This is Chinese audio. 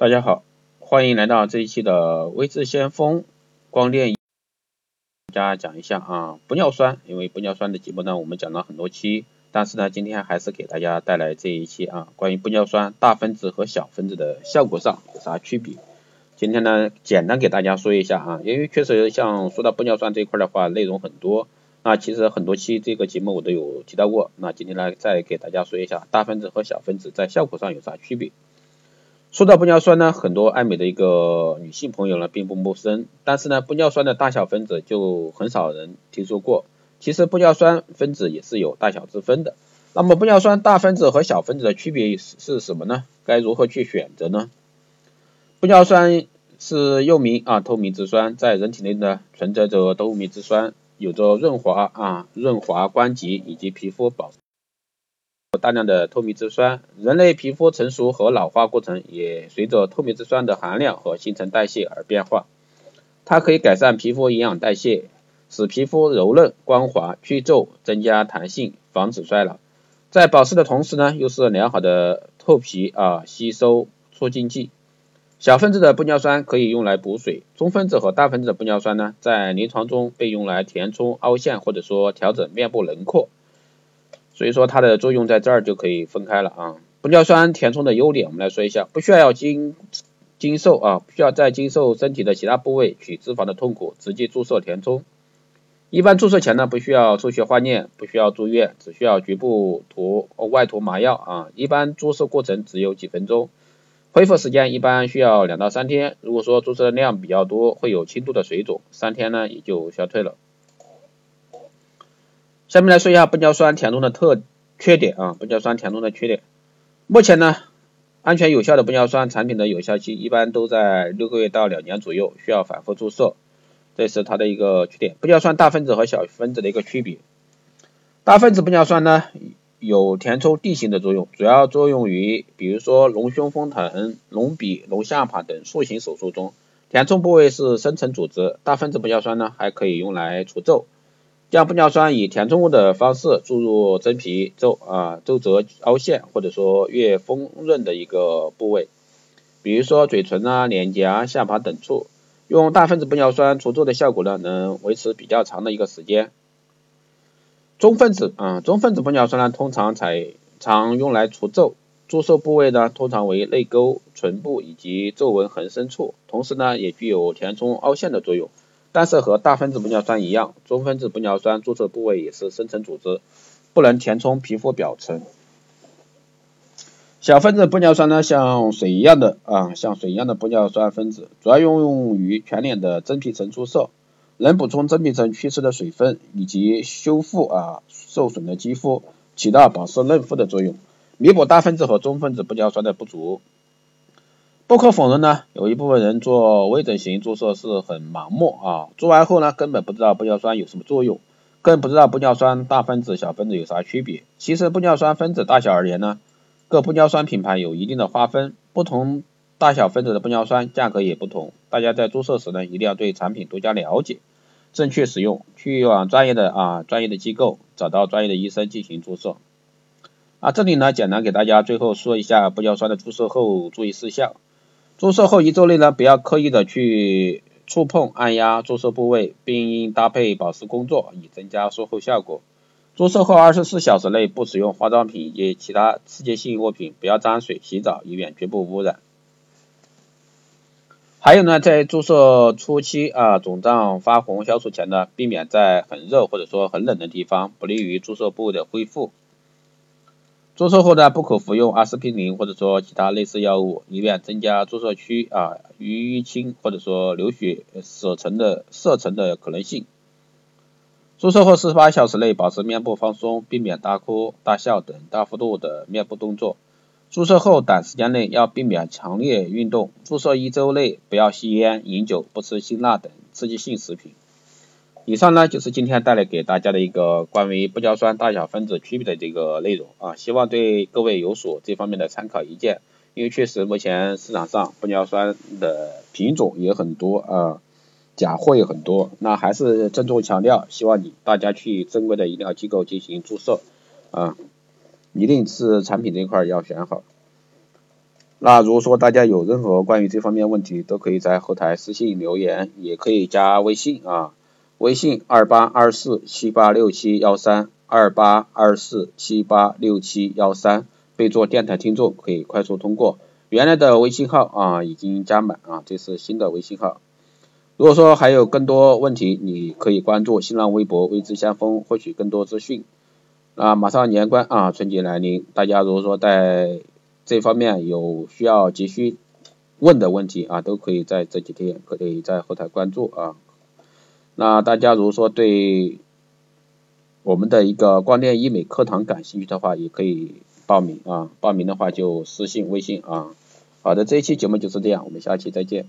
大家好，欢迎来到这一期的微智先锋光电，大家讲一下啊，玻尿酸，因为玻尿酸的节目呢，我们讲了很多期，但是呢，今天还是给大家带来这一期啊，关于玻尿酸大分子和小分子的效果上有啥区别？今天呢，简单给大家说一下啊，因为确实像说到玻尿酸这一块的话，内容很多，那其实很多期这个节目我都有提到过，那今天呢，再给大家说一下大分子和小分子在效果上有啥区别。说到玻尿酸呢，很多爱美的一个女性朋友呢并不陌生，但是呢，玻尿酸的大小分子就很少人听说过。其实玻尿酸分子也是有大小之分的。那么玻尿酸大分子和小分子的区别是什么呢？该如何去选择呢？玻尿酸是又名啊透明质酸，在人体内呢存在着透明质酸，有着润滑啊润滑关节以及皮肤保。大量的透明质酸，人类皮肤成熟和老化过程也随着透明质酸的含量和新陈代谢而变化。它可以改善皮肤营养代谢，使皮肤柔嫩光滑、去皱、增加弹性、防止衰老。在保湿的同时呢，又是良好的透皮啊吸收促进剂。小分子的玻尿酸可以用来补水，中分子和大分子的玻尿酸呢，在临床中被用来填充凹陷或者说调整面部轮廓。所以说它的作用在这儿就可以分开了啊。玻尿酸填充的优点，我们来说一下，不需要经经受啊，不需要再经受身体的其他部位取脂肪的痛苦，直接注射填充。一般注射前呢，不需要抽血化验，不需要住院，只需要局部涂外涂麻药啊。一般注射过程只有几分钟，恢复时间一般需要两到三天。如果说注射量比较多，会有轻度的水肿，三天呢也就消退了。下面来说一下玻尿酸填充的特缺点啊，玻尿酸填充的缺点。目前呢，安全有效的玻尿酸产品的有效期一般都在六个月到两年左右，需要反复注射，这是它的一个缺点。玻尿酸大分子和小分子的一个区别，大分子玻尿酸呢有填充地形的作用，主要作用于比如说隆胸丰臀、隆鼻、隆下巴等塑形手术中，填充部位是深层组织。大分子玻尿酸呢还可以用来除皱。将玻尿酸以填充物的方式注入真皮皱啊皱褶凹陷或者说越丰润的一个部位，比如说嘴唇啊、脸颊、下巴等处，用大分子玻尿酸除皱的效果呢能维持比较长的一个时间。中分子啊中分子玻尿酸呢通常采常用来除皱，注射部位呢通常为泪沟、唇部以及皱纹横深处，同时呢也具有填充凹陷的作用。但是和大分子玻尿酸一样，中分子玻尿酸注射部位也是深层组织，不能填充皮肤表层。小分子玻尿酸呢，像水一样的啊，像水一样的玻尿酸分子，主要用于全脸的真皮层注射，能补充真皮层缺失的水分，以及修复啊受损的肌肤，起到保湿嫩肤的作用，弥补大分子和中分子玻尿酸的不足。不可否认呢，有一部分人做微整形注射是很盲目啊，做完后呢根本不知道玻尿酸有什么作用，更不知道玻尿酸大分子、小分子有啥区别。其实玻尿酸分子大小而言呢，各玻尿酸品牌有一定的划分，不同大小分子的玻尿酸价格也不同。大家在注射时呢，一定要对产品多加了解，正确使用，去往专业的啊专业的机构找到专业的医生进行注射。啊，这里呢简单给大家最后说一下玻尿酸的注射后注意事项。注射后一周内呢，不要刻意的去触碰、按压注射部位，并应搭配保湿工作以增加术后效果。注射后二十四小时内不使用化妆品以及其他刺激性物品，不要沾水洗澡，以免局部污染。还有呢，在注射初期啊，肿胀发红消除前呢，避免在很热或者说很冷的地方，不利于注射部位的恢复。注射后呢，不可服用阿司匹林或者说其他类似药物，以免增加注射区啊淤青或者说流血、色沉的色沉的可能性。注射后四十八小时内保持面部放松，避免大哭大笑等大幅度的面部动作。注射后短时间内要避免强烈运动。注射一周内不要吸烟、饮酒、不吃辛辣等刺激性食品。以上呢就是今天带来给大家的一个关于玻尿酸大小分子区别的这个内容啊，希望对各位有所这方面的参考意见。因为确实目前市场上玻尿酸的品种也很多啊，假货也很多，那还是郑重强调，希望你大家去正规的医疗机构进行注射啊，一定是产品这一块要选好。那如果说大家有任何关于这方面问题，都可以在后台私信留言，也可以加微信啊，微信二八二四七八六七幺三二八二四七八六七幺三，备注电台听众可以快速通过。原来的微信号啊已经加满啊，这是新的微信号。如果说还有更多问题，你可以关注新浪微博“微知先锋”获取更多资讯。啊，马上年关啊，春节来临，大家如果说在这方面有需要急需问的问题啊，都可以在这几天可以在后台关注啊。那大家如果说对我们的一个光电医美课堂感兴趣的话，也可以报名啊。报名的话就私信微信啊。好的，这一期节目就是这样，我们下期再见。